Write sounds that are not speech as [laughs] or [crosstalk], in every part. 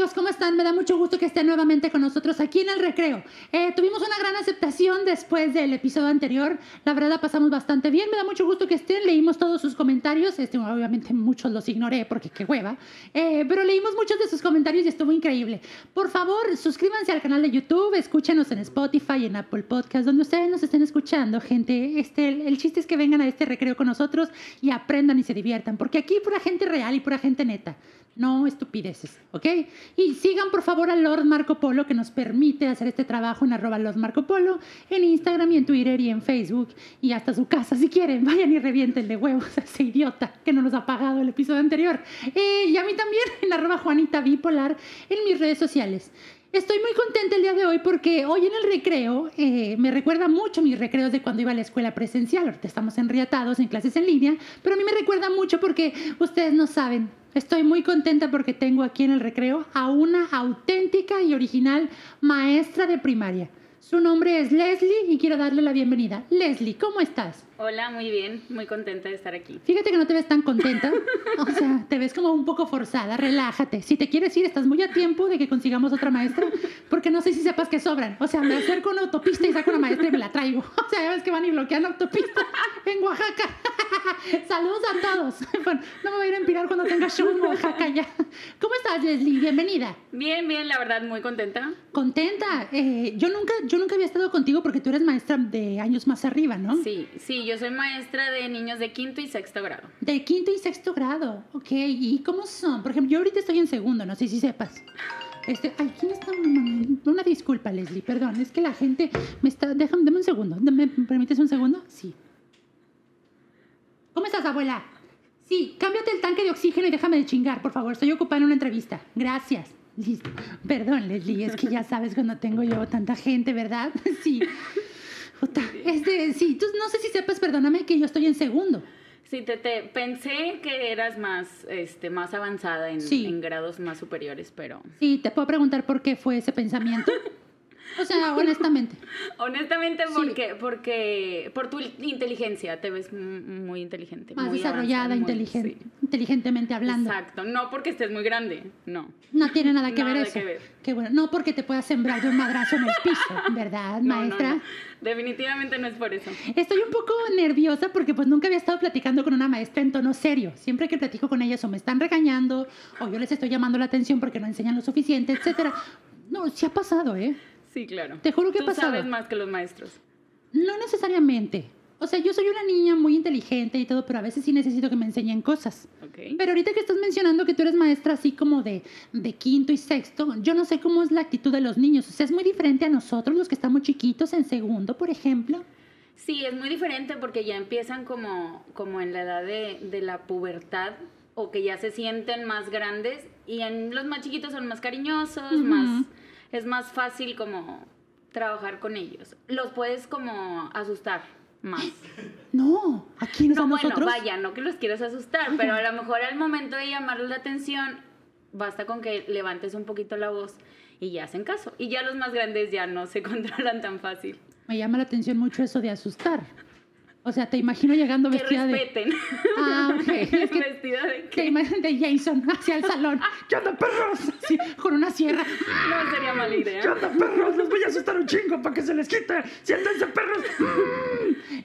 amigos? ¿Cómo están? Me da mucho gusto que estén nuevamente con nosotros aquí en el recreo. Eh, tuvimos una gran aceptación después del episodio anterior. La verdad pasamos bastante bien. Me da mucho gusto que estén. Leímos todos sus comentarios. Este, obviamente muchos los ignoré porque qué hueva. Eh, pero leímos muchos de sus comentarios y estuvo increíble. Por favor, suscríbanse al canal de YouTube. Escúchenos en Spotify, en Apple Podcast, donde ustedes nos estén escuchando, gente. Este, el, el chiste es que vengan a este recreo con nosotros y aprendan y se diviertan. Porque aquí pura gente real y pura gente neta no estupideces, ¿ok? Y sigan por favor a Lord Marco Polo que nos permite hacer este trabajo en arroba Lord Marco Polo en Instagram y en Twitter y en Facebook y hasta su casa si quieren. Vayan y revientenle huevos a ese idiota que no nos ha pagado el episodio anterior. Eh, y a mí también [laughs] en arroba Juanita Bipolar en mis redes sociales. Estoy muy contenta el día de hoy porque hoy en el recreo eh, me recuerda mucho mis recreos de cuando iba a la escuela presencial. Ahorita estamos enriatados en clases en línea, pero a mí me recuerda mucho porque ustedes no saben. Estoy muy contenta porque tengo aquí en el recreo a una auténtica y original maestra de primaria. Su nombre es Leslie y quiero darle la bienvenida. Leslie, ¿cómo estás? Hola, muy bien, muy contenta de estar aquí. Fíjate que no te ves tan contenta, o sea, te ves como un poco forzada, relájate. Si te quieres ir, estás muy a tiempo de que consigamos otra maestra, porque no sé si sepas que sobran. O sea, me acerco a una autopista y saco una maestra y me la traigo. O sea, ya ves que van y bloquean la autopista en Oaxaca. Saludos a todos. Bueno, no me voy a ir a empirar cuando tenga show en Oaxaca ya. ¿Cómo estás, Leslie? Bienvenida. Bien, bien, la verdad, muy contenta. Contenta. Eh, yo, nunca, yo nunca había estado contigo porque tú eres maestra de años más arriba, ¿no? Sí, sí, yo soy maestra de niños de quinto y sexto grado. De quinto y sexto grado, ok. ¿Y cómo son? Por ejemplo, yo ahorita estoy en segundo, no sé si sepas. Este, ay, ¿quién está? Una disculpa, Leslie, perdón. Es que la gente me está... Déjame, dame un segundo. ¿Me permites un segundo? Sí. ¿Cómo estás, abuela? Sí, cámbiate el tanque de oxígeno y déjame de chingar, por favor. Estoy ocupada en una entrevista. Gracias. Perdón, Leslie, es que ya sabes cuando tengo yo tanta gente, ¿verdad? [laughs] Sí. Este, sí, tú no sé si sepas, perdóname, que yo estoy en segundo. Sí, te, te pensé que eras más, este, más avanzada en, en grados más superiores, pero... Sí, te puedo preguntar por qué fue ese pensamiento. [laughs] O sea, honestamente. [laughs] honestamente, porque, porque por tu inteligencia, te ves muy inteligente. Más desarrollada, inteligente, inteligentemente hablando. Exacto, no porque estés muy grande, no. No tiene nada que [laughs] ver eso. Que ver. Qué bueno, no porque te puedas sembrar de un madrazo en el piso, [laughs] ¿verdad, maestra? Definitivamente no es por eso. Estoy un poco nerviosa porque pues nunca había estado platicando con una maestra en tono serio. Siempre que platico con ellas o me están regañando o yo les estoy llamando la atención porque no enseñan lo suficiente, etcétera. No, sí ha pasado, ¿eh? Sí, claro. Te juro que Tú sabes más que los maestros. No necesariamente. O sea, yo soy una niña muy inteligente y todo, pero a veces sí necesito que me enseñen cosas. Okay. Pero ahorita que estás mencionando que tú eres maestra así como de, de quinto y sexto, yo no sé cómo es la actitud de los niños. O sea, es muy diferente a nosotros, los que estamos chiquitos en segundo, por ejemplo. Sí, es muy diferente porque ya empiezan como, como en la edad de, de la pubertad o que ya se sienten más grandes y en los más chiquitos son más cariñosos, más es más fácil como trabajar con ellos. Los puedes como asustar más. [laughs] No, aquí no, bueno, vaya, no que los quieras asustar, pero a lo mejor al momento de llamarles la atención, basta con que levantes un poquito la voz y ya hacen caso. Y ya los más grandes ya no se [laughs] controlan tan fácil. Me llama la atención mucho eso de asustar. O sea, te imagino llegando vestida de... Que respeten. Ah, ok. [laughs] Es que ¿Vestida de qué? Te imaginas de Jason hacia el salón. ¿Qué onda, perros? Así, con una sierra. No sería mala idea. ¿Qué onda, perros? Les voy a asustar un chingo para que se les quite. Siéntense, perros.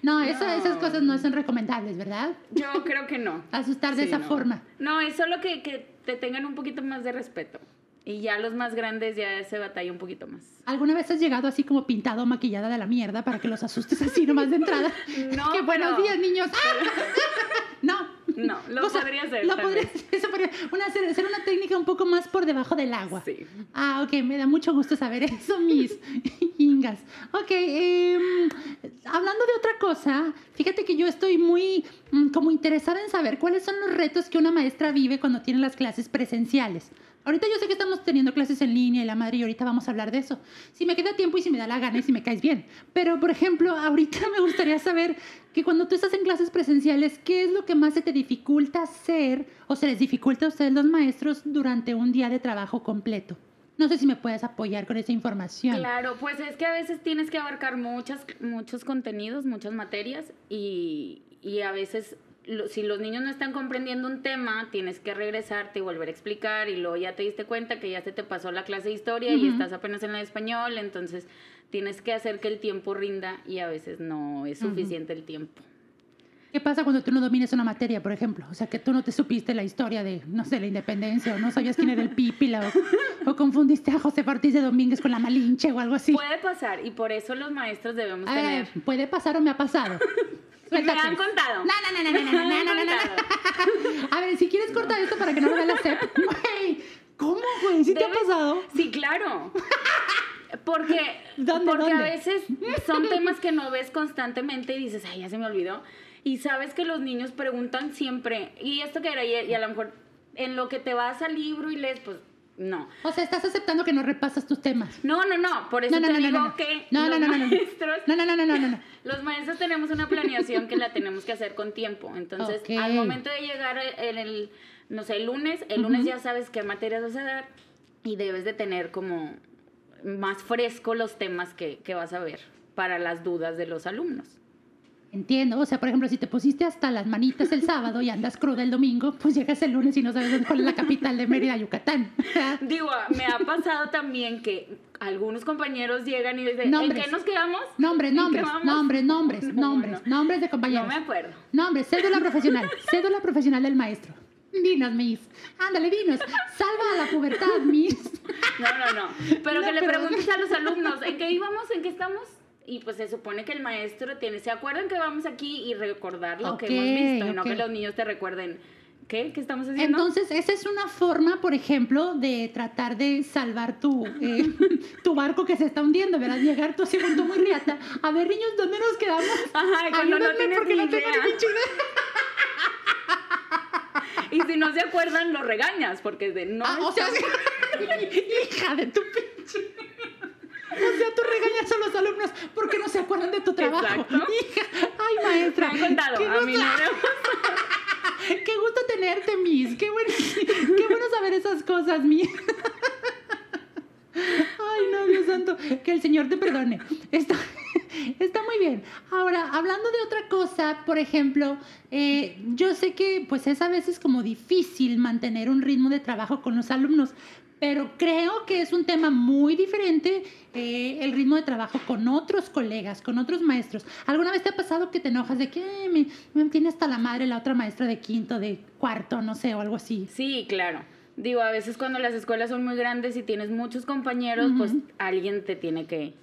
No, esas cosas no son recomendables, ¿verdad? Yo creo que no. Asustar de esa forma. No, es solo que, que te tengan un poquito más de respeto. Y ya los más grandes ya se batalla un poquito más. ¿Alguna vez has llegado así como pintado o maquillada de la mierda para que los asustes así nomás de entrada? [laughs] No. ¡Qué buenos días, niños! [laughs] no. No, lo podría hacer. Lo podría, [laughs] eso podría una, ser, una técnica un poco más por debajo del agua. Sí. Ah, ok, me da mucho gusto saber eso, mis ingas. Ok, eh, hablando de otra cosa, fíjate que yo estoy muy mm, como interesada en saber cuáles son los retos que una maestra vive cuando tiene las clases presenciales. Ahorita yo sé que estamos teniendo clases en línea y la madre y ahorita vamos a hablar de eso. Si me queda tiempo y si me da la gana y si me caes bien. Pero, por ejemplo, ahorita [laughs] me gustaría saber que cuando tú estás en clases presenciales, ¿qué es lo que más se te dificulta hacer o se les dificulta a ustedes los maestros durante un día de trabajo completo? No sé si me puedes apoyar con esa información. Claro, pues es que a veces tienes que abarcar muchas, muchos contenidos, muchas materias y, y a veces si los niños no están comprendiendo un tema, tienes que regresarte y volver a explicar y luego ya te diste cuenta que ya se te pasó la clase de historia y estás apenas en la de español, entonces tienes que hacer que el tiempo rinda y a veces no es suficiente el tiempo. ¿Qué pasa cuando tú no domines una materia, por ejemplo? O sea, que tú no te supiste la historia de, no sé, la independencia, o no sabías quién era el Pípila, o, o confundiste a José Ortiz de Domínguez con la Malinche o algo así. Puede pasar y por eso los maestros debemos A ver, tener... puede pasar o me ha pasado. Me han contado. No, no, no, no, no, no, no, no, no, no. [laughs] A ver, si quieres cortar esto para que no lo vea la. [laughs] Güey, ¿cómo, güey? ¿Sí te ha pasado? Sí, claro. Porque, [laughs] ¿Dónde, porque dónde? a veces son temas que no ves constantemente y dices, ay, ya se me olvidó. Y sabes que los niños preguntan siempre, ¿y esto qué era? Y, y a lo mejor en lo que te vas al libro y lees, pues no. O sea, estás aceptando que no repasas tus temas. No, no, no. Por eso No, no, te no, digo que los no, no, no. maestros. No, no, no, no, no. Los maestros tenemos una planeación que la tenemos que hacer con tiempo. Entonces, Ok. al momento de llegar en el, no sé, el lunes, el lunes ya sabes qué materias vas a dar y debes de tener como más fresco los temas que, que vas a ver para las dudas de los alumnos. Entiendo. O sea, por ejemplo, si te pusiste hasta las manitas el sábado y andas cruda el domingo, pues llegas el lunes y no sabes dónde- cuál es la capital de Mérida, Yucatán. [laughs] Digo, me ha pasado también que algunos compañeros llegan y dicen, Nombres. ¿en qué nos quedamos? Nombres, ¿En qué nombres, vamos?" nombres, nombres, [laughs] No, nombres, no. nombres de No compañeros. me acuerdo. Nombres, cédula profesional, [laughs] cédula profesional del maestro. Dinos, Miss. Ándale, dinos. Salva a la pubertad, Miss. No, no, no. Pero No, que le pero- preguntes a los alumnos, ¿en qué íbamos? ¿En qué estamos? Y pues se supone que el maestro tiene, ¿se acuerdan que vamos aquí y recordar lo que Ok, hemos visto? Y no que los niños te recuerden, ¿qué? ¿Qué estamos haciendo? Entonces, esa es una forma, por ejemplo, de tratar de salvar tu, eh, [laughs] tu barco que se está hundiendo, ¿verdad? Llegar tú así con tu muy riata. A ver, niños, ¿dónde nos quedamos? [laughs] Ajá, cuando no tienes porque ni no tengo idea. ni pinche idea. [laughs] Y si no se acuerdan, lo regañas, porque es de no. Ah, o sea, hija de tu pinche. Sea, tú regañas a los alumnos porque no se acuerdan de tu trabajo. Exacto. Hija, ay, me maestra. han contado. qué A mí gusto- no [laughs] me- Qué gusto tenerte, Miss. Qué bueno, qué bueno saber esas cosas, Miss. Ay, no, Dios santo. Que el Señor te perdone. Está, está muy bien. Ahora, hablando de otra cosa, por ejemplo, eh, yo sé que pues es a veces como difícil mantener un ritmo de trabajo con los alumnos, pero creo que es un tema muy diferente eh, el ritmo de trabajo con otros colegas, con otros maestros. ¿Alguna vez te ha pasado que te enojas de que "Ay, me, me tiene hasta la madre la otra maestra de quinto, de cuarto, no sé, o algo así? Sí, claro. Digo, a veces cuando las escuelas son muy grandes y tienes muchos compañeros, pues alguien te tiene que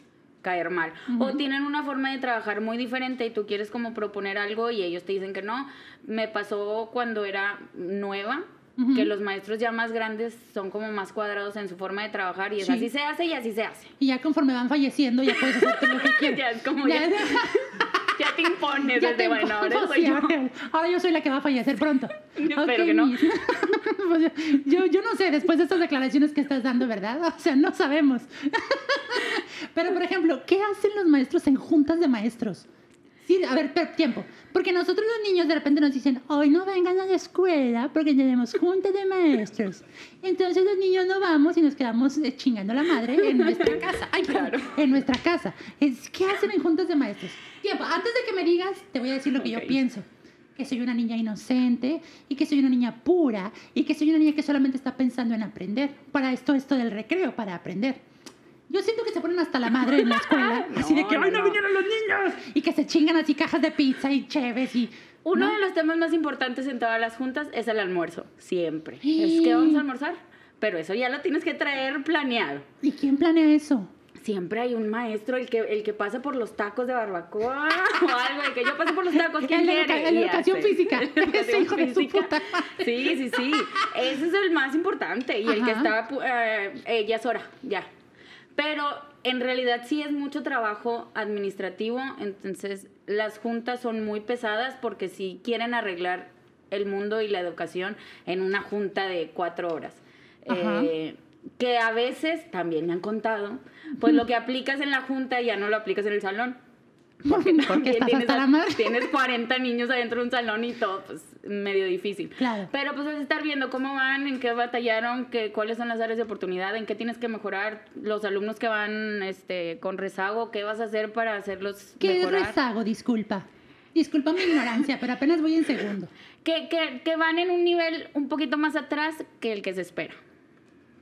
caer mal. O tienen una forma de trabajar muy diferente y tú quieres como proponer algo y ellos te dicen que no. Me pasó cuando era nueva, Ujú. que los maestros ya más grandes son como más cuadrados en su forma de trabajar y es Sí. así se hace y así se hace. Y ya conforme van falleciendo, ya puedes hacer lo que quieras. [laughs] Ya es como ya, [laughs] ya te impones Ya desde, te bueno, ahora soy yo. ahora- yo soy la que va a fallecer pronto. [laughs] Yo Ok, espero que no. Pues, yo, yo no sé, después de estas declaraciones que estás dando, ¿verdad? O sea, no sabemos. Pero, por ejemplo, ¿qué hacen los maestros en juntas de maestros? Sí, a ver, per- tiempo. Porque nosotros los niños de repente nos dicen, hoy no vengan a la escuela porque tenemos junta de maestros. Entonces los niños no vamos y nos quedamos eh, chingando la madre en nuestra [laughs] casa. Ay, claro. En nuestra casa. Es, ¿Qué hacen en juntas de maestros? Tiempo, antes de que me digas, te voy a decir lo que yo pienso. Que soy una niña inocente y que soy una niña pura y que soy una niña que solamente está pensando en aprender. Para esto, esto del recreo, para aprender. Yo siento que se ponen hasta la madre en la escuela. [laughs] así de No, que, no, ¡ay, no, no. vinieron los niños! Y que se chingan así cajas de pizza y cheves y... Uno ¿no? de los temas más importantes en todas las juntas es el almuerzo, siempre. Es que vamos a almorzar, pero eso ya lo tienes que traer planeado. ¿Y quién planea eso? Siempre hay un maestro, el que, el que pasa por los tacos de barbacoa [laughs] o algo, el que yo paso por los tacos, ¿quién de quiere? Y educación hace. física. [laughs] Ese hijo de su puta. Sí, sí, sí. Ese es el más importante. Y el que Ajá. está, pu- eh, eh, ya es hora, ya. Pero en realidad sí es mucho trabajo administrativo, entonces las juntas son muy pesadas porque sí quieren arreglar el mundo y la educación en una junta de cuatro horas. Eh, que a veces, también me han contado, pues lo que [laughs] aplicas en la junta ya no lo aplicas en el salón. Porque, [laughs] Porque también estás tienes, hasta la madre. tienes 40 niños adentro de un salón y todo, pues medio difícil. Claro. Pero pues es estar viendo cómo van, en qué batallaron, qué, cuáles son las áreas de oportunidad, en qué tienes que mejorar, los alumnos que van este, con rezago, qué vas a hacer para hacerlos ¿Qué mejorar. es rezago? Disculpa. Disculpa mi ignorancia, pero apenas voy en segundo. Que, que, que van en un nivel un poquito más atrás que el que se espera.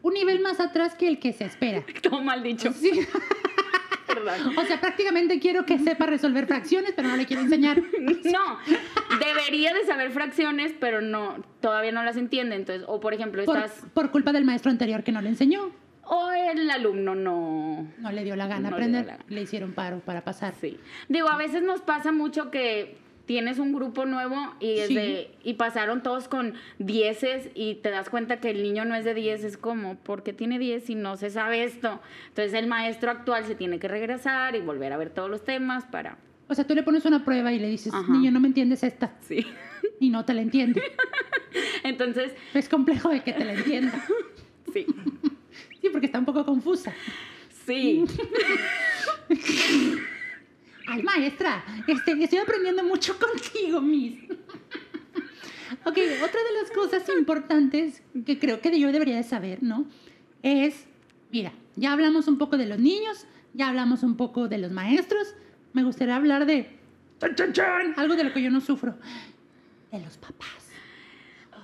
Un nivel más atrás que el que se espera. [laughs] Todo mal dicho. Sí. [laughs] O sea, prácticamente quiero que sepa resolver fracciones, pero no le quiero enseñar. [laughs] No, debería de saber fracciones, pero no, todavía no las entiende. Entonces, o por ejemplo, Por, estás. por culpa del maestro anterior que no le enseñó. O el alumno no. No le dio la gana No le aprender. la gana. Le hicieron paro para pasar. Sí. Digo, a veces nos pasa mucho que tienes un grupo nuevo y, Sí. pasaron todos con dieces y te das cuenta que el niño no es de 10, es como, ¿por qué tiene 10 y no se sabe esto? Entonces el maestro actual se tiene que regresar y volver a ver todos los temas para... O sea, tú le pones una prueba y le dices, Ajá. niño, no me entiendes esta. Sí. Y no te la entiende. [laughs] Entonces, Es complejo de que te la entienda. [laughs] sí. Sí, porque está un poco confusa. Sí. [laughs] Ay, maestra, este, estoy aprendiendo mucho [laughs] contigo, Miss. [laughs] ok, otra de las cosas importantes que creo que yo debería de saber, ¿no? Es, mira, ya hablamos un poco de los niños, ya hablamos un poco de los maestros, me gustaría hablar de chan, chan, chan, algo de lo que yo no sufro, de los papás.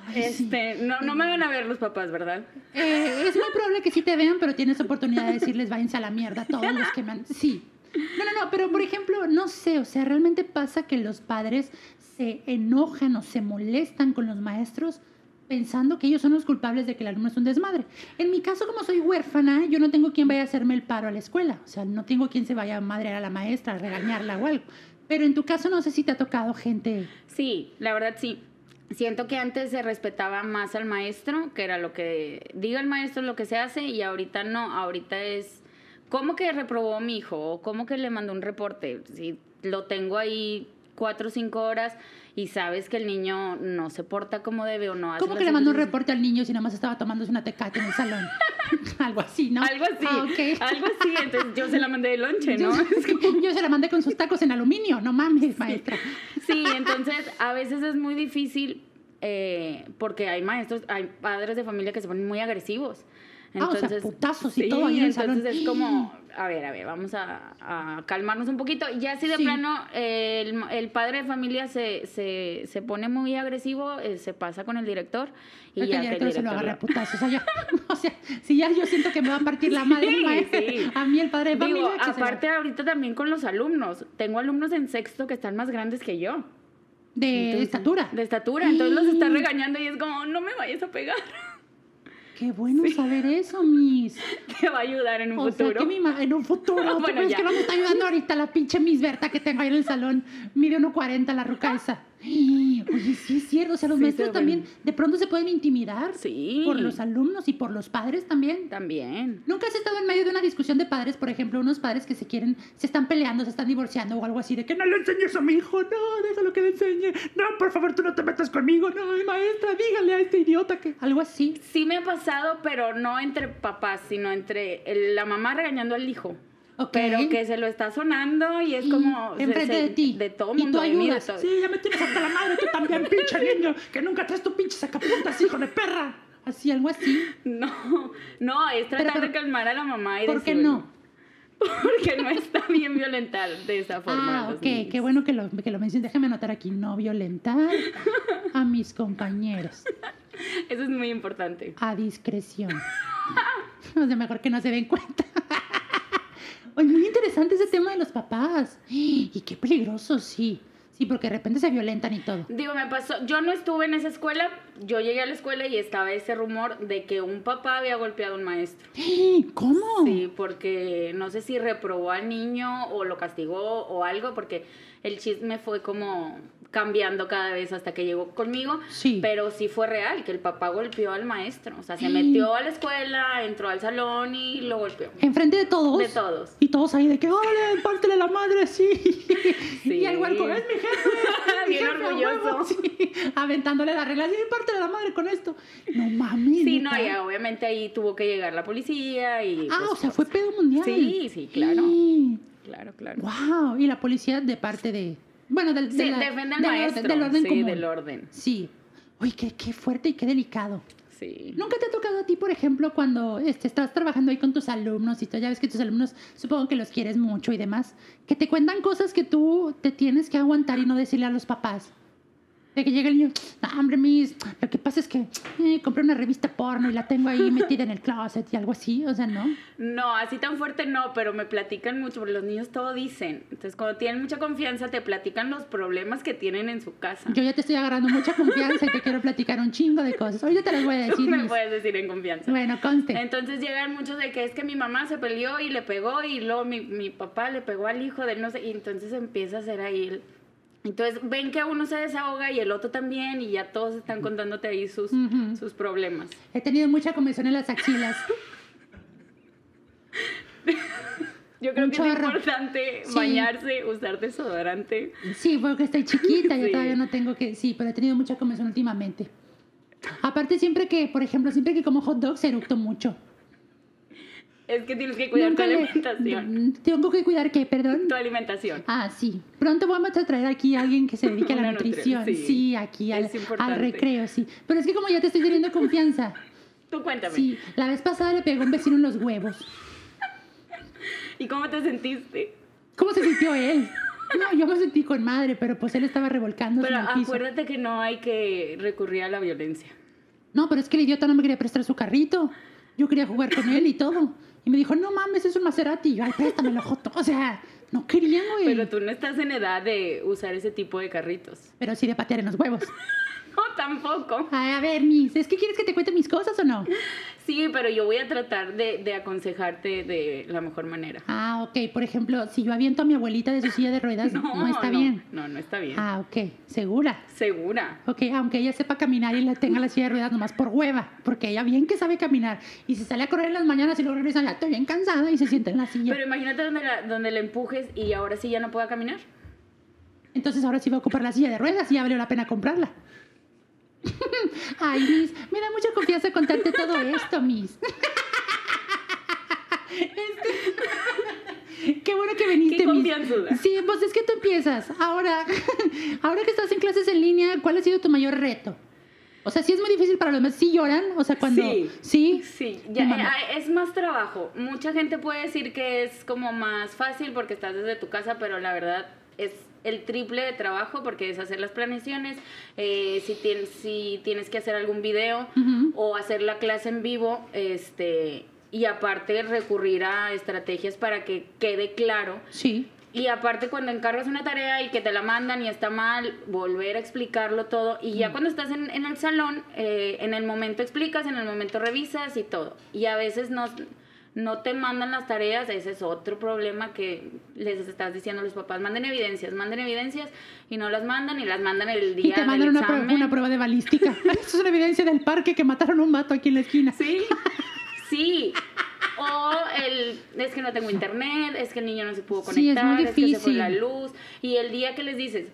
Ay, sí. Este, no, no me van a ver los papás, ¿verdad? Eh, es muy probable que sí te vean, pero tienes oportunidad de decirles váyanse a la mierda todos los que me han... Sí. No, no, no, pero por ejemplo, no sé, o sea, realmente pasa que los padres se enojan o se molestan con los maestros pensando que ellos son los culpables de que el alumno es un desmadre. En mi caso, como soy huérfana, yo no tengo quien vaya a hacerme el paro a la escuela. O sea, no tengo quien se vaya a madrear a la maestra, a regañarla o algo. Pero en tu caso, no sé si te ha tocado gente... Sí, la verdad sí. Siento que antes se respetaba más al maestro, que era lo que diga el maestro lo que se hace, y ahorita no, ahorita es cómo que reprobó mi hijo o cómo que le mandó un reporte. Si lo tengo ahí cuatro o cinco horas y sabes que el niño no se porta como debe o no hace ¿Cómo que le mandó un reporte al niño si nada más estaba tomándose una tecate en el salón? [laughs] algo así, ¿no? Algo así, Ah, algo así, entonces yo se la mandé de lonche, Yo, ¿no? [laughs] yo se la mandé con sus tacos en aluminio, no mames, maestra. Sí, entonces a veces es muy difícil eh, porque hay maestros, hay padres de familia que se ponen muy agresivos. Ah, o sea, putazos y todo ahí en el entonces salón. es como, a ver, a ver, vamos a, a calmarnos un poquito. Ya si de Sí. plano eh, el, el padre de familia se, se, se pone muy agresivo, eh, se pasa con el director y El ya que el director se lo agarra a lo- putazos. O sea, [laughs] o sea, si ya yo siento que me va a partir la madre [laughs] Sí, sí. a mí el padre de familia. Digo, aparte ahorita también con los alumnos. Tengo alumnos en sexto que están más grandes que yo. de Entonces, estatura. De estatura. Entonces los está regañando y es como, no me vayas a pegar. Qué bueno saber eso, mis. [laughs] Te va a ayudar en un O sea, futuro. que mi en un futuro. [laughs] ¿tú Bueno, ya. que no me está ayudando ahorita la pinche Miss Berta que tengo ahí en el salón? Mide 1.40 la ruca esa. Oye, sí es cierto. O sea, los Sí, maestros también ven. de pronto se pueden intimidar. Sí. Por los alumnos y por los padres también. También. ¿Nunca has estado en medio de una discusión de padres, por ejemplo, unos padres que se quieren, se están peleando, se están divorciando o algo así, de que no le enseñes a mi hijo, no, déjalo que le enseñe, no, por favor, tú no te metas conmigo, no, maestra, dígale a este idiota que algo así. Sí me ha pasado, pero no entre papás, sino entre el- la mamá regañando al hijo. Pero que se lo está sonando y es como... enfrente se- de ti. De todo y tú mundo, mí, de ayudas. Sí, ya me tienes hasta la madre, tú también, [laughs] pinche niño, que nunca traes tu pinche sacapuntas, hijo de perra. Así, algo así. No, no, es tratar pero- de calmar a la mamá y ¿Por qué decirle- no? [laughs] Porque no está bien violentar de esa forma. Ah, ok, niños. qué bueno que lo, que lo menciones. Déjame anotar aquí, no violentar a mis compañeros. [laughs] Eso es muy importante. a discreción. O sea, mejor que no se den cuenta. Oye, muy interesante ese tema de los papás. Y qué peligroso, sí. Sí, porque de repente se violentan y todo. Digo, me pasó, yo no estuve en esa escuela, yo llegué a la escuela y estaba ese rumor de que un papá había golpeado a un maestro. ¿Cómo? Sí, porque no sé si reprobó al niño o lo castigó o algo, porque el chisme fue como cambiando cada vez hasta que llegó conmigo. Sí. Pero sí fue real, que el papá golpeó al maestro. O sea, se Sí. metió a la escuela, entró al salón y lo golpeó. Enfrente de todos. De todos. Y todos ahí de que, ¡órale, pártele la madre! Sí. Sí. Y el huerco, es mi jefe. es mi [laughs] Bien jefe, a orgulloso. huevo", sí. Aventándole las reglas. Sí, pártele la madre con esto. No mames. Sí, no, y obviamente ahí tuvo que llegar la policía y... Ah, pues, o sea, fue pedo mundial. Sí, sí, claro. Sí. Claro, claro. Wow, y la policía de parte de. Bueno, del, de Sí, la- defiende al del orden- del orden sí, común. del orden. Sí. Uy, qué, qué fuerte y qué delicado. Sí. ¿Nunca te ha tocado a ti, por ejemplo, cuando este, estás trabajando ahí con tus alumnos y tú ya ves que tus alumnos supongo que los quieres mucho y demás, que te cuentan cosas que tú te tienes que aguantar y no decirle a los papás? De que llega el niño, hombre, mis, lo que pasa es que eh, compré una revista porno y la tengo ahí metida en el closet y algo así, o sea, ¿no? No, así tan fuerte no, pero me platican mucho, porque los niños todo dicen. Entonces, cuando tienen mucha confianza, te platican los problemas que tienen en su casa. Yo ya te estoy agarrando mucha confianza y te quiero platicar un chingo de cosas. Ahorita te las voy a [laughs] decir. me mis. puedes decir en confianza. Bueno, conste. Entonces llegan muchos de que es que mi mamá se peleó y le pegó y luego mi, mi papá le pegó al hijo de no sé, y entonces empieza a hacer ahí el... Entonces ven que uno se desahoga y el otro también y ya todos están contándote ahí sus, sus problemas. He tenido mucha comezón en las axilas. Yo creo Un que chorro. es importante Sí. bañarse, usar desodorante. Sí, porque estoy chiquita, yo [laughs] Sí. todavía no tengo que... Sí, pero he tenido mucha comezón últimamente. Aparte, siempre que, por ejemplo, siempre que como hot dogs, eructo mucho. Es que tienes que cuidar tu Nunca le- alimentación. [laughs] Tengo que cuidar qué, perdón. Tu alimentación. Ah, sí. Pronto vamos a traer aquí a alguien que se dedique a la [laughs] nutrición. nutri- sí. sí. aquí al, al recreo, sí. Pero es que como ya te estoy teniendo confianza. [laughs] Tú cuéntame. Sí, la vez pasada le pegó un vecino en los huevos. ¿Y cómo te sentiste? ¿Cómo se sintió él? No, yo me sentí con madre, pero pues él estaba revolcándose Pero en el piso. acuérdate que no hay que recurrir a la violencia. No, pero es que el idiota no me quería prestar su carrito. Yo quería jugar con él y todo. Y me dijo, no mames, es un Maserati. Y yo, Ay, préstamelo, Joto. O sea, no querían, güey. Pero tú no estás en edad de usar ese tipo de carritos. Pero sí de patear en los huevos. No, [laughs] tampoco. Ay, a ver, Miss, ¿es que quieres que te cuente mis cosas o no? Sí, pero yo voy a tratar de, de aconsejarte de la mejor manera. Ah, ok. Por ejemplo, si yo aviento a mi abuelita de su silla de ruedas, [laughs] no, está bien. No, no está bien. Ah, ok. ¿Segura? Segura. Ok, aunque ella sepa caminar y la tenga la silla de ruedas nomás por hueva, porque ella bien que sabe caminar y se sale a correr en las mañanas y luego regresa, ya estoy bien cansada y se sienta en la silla. Pero imagínate donde la, donde la empujes y ahora sí ya no pueda caminar. Entonces ahora sí va a ocupar la silla de ruedas y ya valió la pena comprarla. [laughs] Ay, Miss, me da mucha confianza contarte todo esto, Miss. Este- Qué bueno que viniste, Qué Miss. Sí, pues es que tú empiezas. Ahora, [laughs] ahora que estás en clases en línea, ¿cuál ha sido tu mayor reto? O sea, sí es muy difícil para los demás. ¿Sí lloran? O sea, cuando... Sí. ¿Sí? Sí, ya, eh, es más trabajo. Mucha gente puede decir que es como más fácil porque estás desde tu casa, pero la verdad es el triple de trabajo porque es hacer las planeaciones, eh, si, tienes, si tienes que hacer algún video o hacer la clase en vivo, este, y aparte recurrir a estrategias para que quede claro Sí. y aparte cuando encargas una tarea y que te la mandan y está mal, volver a explicarlo todo. Y ya cuando estás en, en el salón, eh, en el momento explicas, en el momento revisas y todo. Y a veces no, no te mandan las tareas, ese es otro problema que les estás diciendo a los papás. Manden evidencias, manden evidencias y no las mandan y las mandan el día Y te mandan del una, prueba- una prueba de balística. [laughs] Eso es una evidencia del parque que mataron a un vato aquí en la esquina. Sí, sí. O el, es que no tengo internet, es que el niño no se pudo Sí, es conectar, muy es, que se fue difícil. la luz. Y el día que les dices,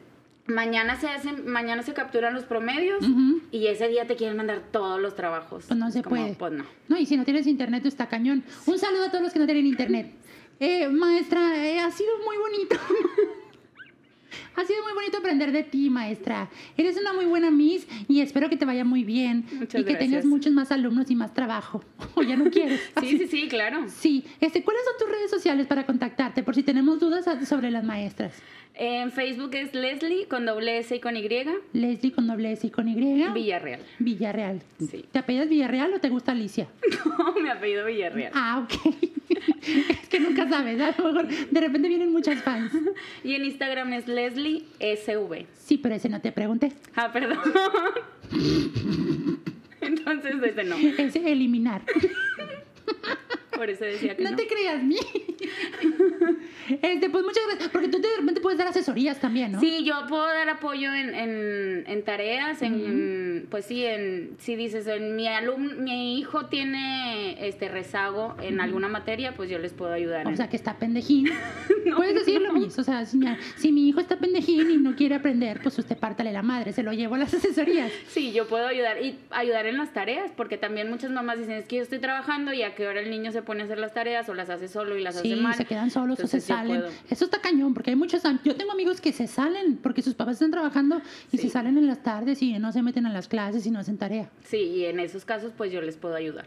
mañana se hacen, mañana se capturan los promedios y ese día te quieren mandar todos los trabajos. Pues no se Como, puede. Pues no. No, y si no tienes internet, está cañón. Un saludo a todos los que no tienen internet. [laughs] Eh, maestra, eh, ha sido muy bonito. [laughs] ha sido muy bonito aprender de ti, maestra. Eres una muy buena Miss y espero que te vaya muy bien. Muchas y que tengas muchos más alumnos y más trabajo. [laughs] O ya no quieres. [laughs] Sí, sí, sí, claro. Sí, este, ¿cuáles son tus redes sociales para contactarte? Por si tenemos dudas sobre las maestras. En Facebook es Leslie con doble S y con Y, Leslie con doble S y con Y. Villarreal. Villarreal. Sí. ¿Te apellidas Villarreal o te gusta Alicia? [laughs] Mi apellido Villarreal. Ah, ok. es que nunca sabes. A lo mejor de repente vienen muchas fans. Y en Instagram es Leslie SV. Sí, pero ese no te pregunté. Ah, perdón. [laughs] Entonces ese no. Es eliminar. [laughs] Por eso decía que no. No te creas, mi. Este, pues muchas gracias. Porque tú de repente puedes dar asesorías también, ¿no? Sí, yo puedo dar apoyo en, en, en tareas, en, pues sí, en, si dices, en mi alumno, mi hijo tiene este rezago en alguna materia, pues yo les puedo ayudar. O sea, que está pendejín. [laughs] Puedes decirlo, mis. O sea, si mi, si mi hijo está pendejín y no quiere aprender, pues usted pártale la madre. Se lo llevo a las [laughs] asesorías. Sí, yo puedo ayudar y ayudar en las tareas, porque también muchas mamás dicen, es que yo estoy trabajando y a qué hora el niño se pone a hacer las tareas o las hace solo y las Sí, hace mal. se quedan solos o se salen. Eso está cañón, porque hay muchos. Yo tengo amigos que se salen porque sus papás están trabajando y Sí. se salen en las tardes y no se meten a las clases y no hacen tarea. Sí, y en esos casos pues yo les puedo ayudar.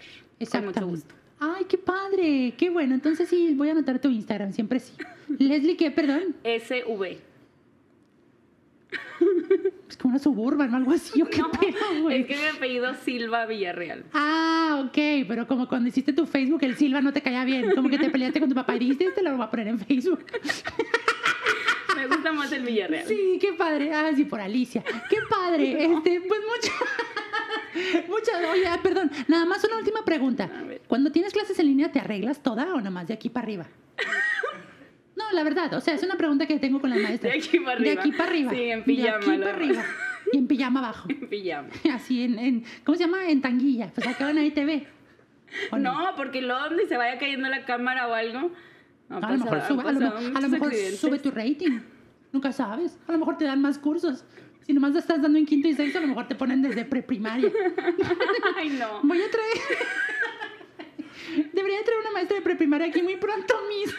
Con mucho gusto. Ay, qué padre, qué bueno. Entonces sí, voy a anotar tu Instagram, siempre sí. [laughs] Leslie, ¿qué? Perdón. SV. Es como una suburban o algo así, ¿o qué [laughs] No, pedo, güey? es que mi apellido Silva Villarreal. Ah, ok, pero como cuando hiciste tu Facebook, el Silva no te caía bien, como que te peleaste con tu papá y dijiste, este lo voy a poner en Facebook. [laughs] Me gusta más el Villarreal. Sí, qué padre. Ah, sí, por Alicia. Qué padre. Este, pues mucho. Muchas, oye, ah, perdón, nada más una última pregunta. Cuando tienes clases en línea, ¿te arreglas toda o nada más de aquí para arriba? [laughs] No, la verdad, o sea, es una pregunta que tengo con las maestras. De aquí para De arriba. aquí para arriba. Sí, en pijama, De aquí la para arriba. Y en pijama abajo. [laughs] En pijama. [laughs] Así en, en ¿cómo se llama? En tanguilla. Pues acaban ahí te ve. ¿O No, porque luego donde se vaya cayendo la cámara o algo. A lo mejor, pasado- sube, a lo, a lo mejor accidentes. sube tu rating. Nunca sabes. A lo mejor te dan más cursos. Si nomás estás dando en quinto y sexto, a lo mejor te ponen desde preprimaria. [laughs] Ay, no. Voy a traer. Debería traer una maestra de preprimaria aquí muy pronto, Miss.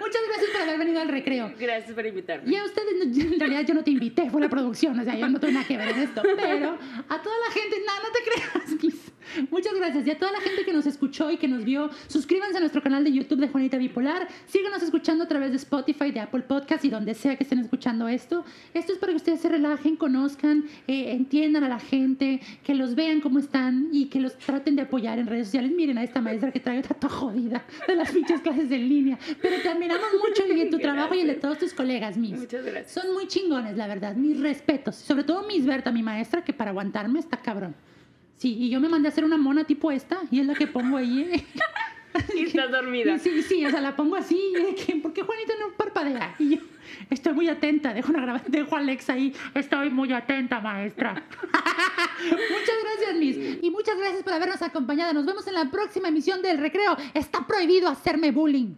Muchas gracias por haber venido al recreo. Gracias por invitarme. Y a ustedes, no- en realidad yo no te invité, fue la producción, o sea, yo no tuve nada que ver en esto. Pero a toda la gente, nada, no te creas, Miss. [laughs] Muchas gracias. Y a toda la gente que nos escuchó y que nos vio, suscríbanse a nuestro canal de YouTube de Juanita Bipolar. Síganos escuchando a través de Spotify, de Apple Podcast y donde sea que estén escuchando esto. Esto es para que ustedes se relajen, conozcan, eh, entiendan a la gente, que los vean cómo están y que los traten de apoyar en redes sociales. Miren a esta maestra que trae otra jodida de las pinches clases en línea. Pero te admiramos mucho y en tu trabajo y el de todos tus colegas, Miss. Muchas gracias. Son muy chingones, la verdad. Mis respetos. Sobre todo Miss Berta, mi maestra, que para aguantarme está cabrón. Sí, y yo me mandé a hacer una mona tipo esta, y es la que pongo ahí. ¿eh? [laughs] Y estás dormida. Sí, sí, o sea, la pongo así. y de que, ¿Por qué Juanita no parpadea? Y yo, estoy muy atenta. Dejo, una graba- dejo a Alexa ahí. Estoy muy atenta, maestra. [laughs] muchas gracias, Miss. Y muchas gracias por habernos acompañado. Nos vemos en la próxima emisión del recreo. Está prohibido hacerme bullying.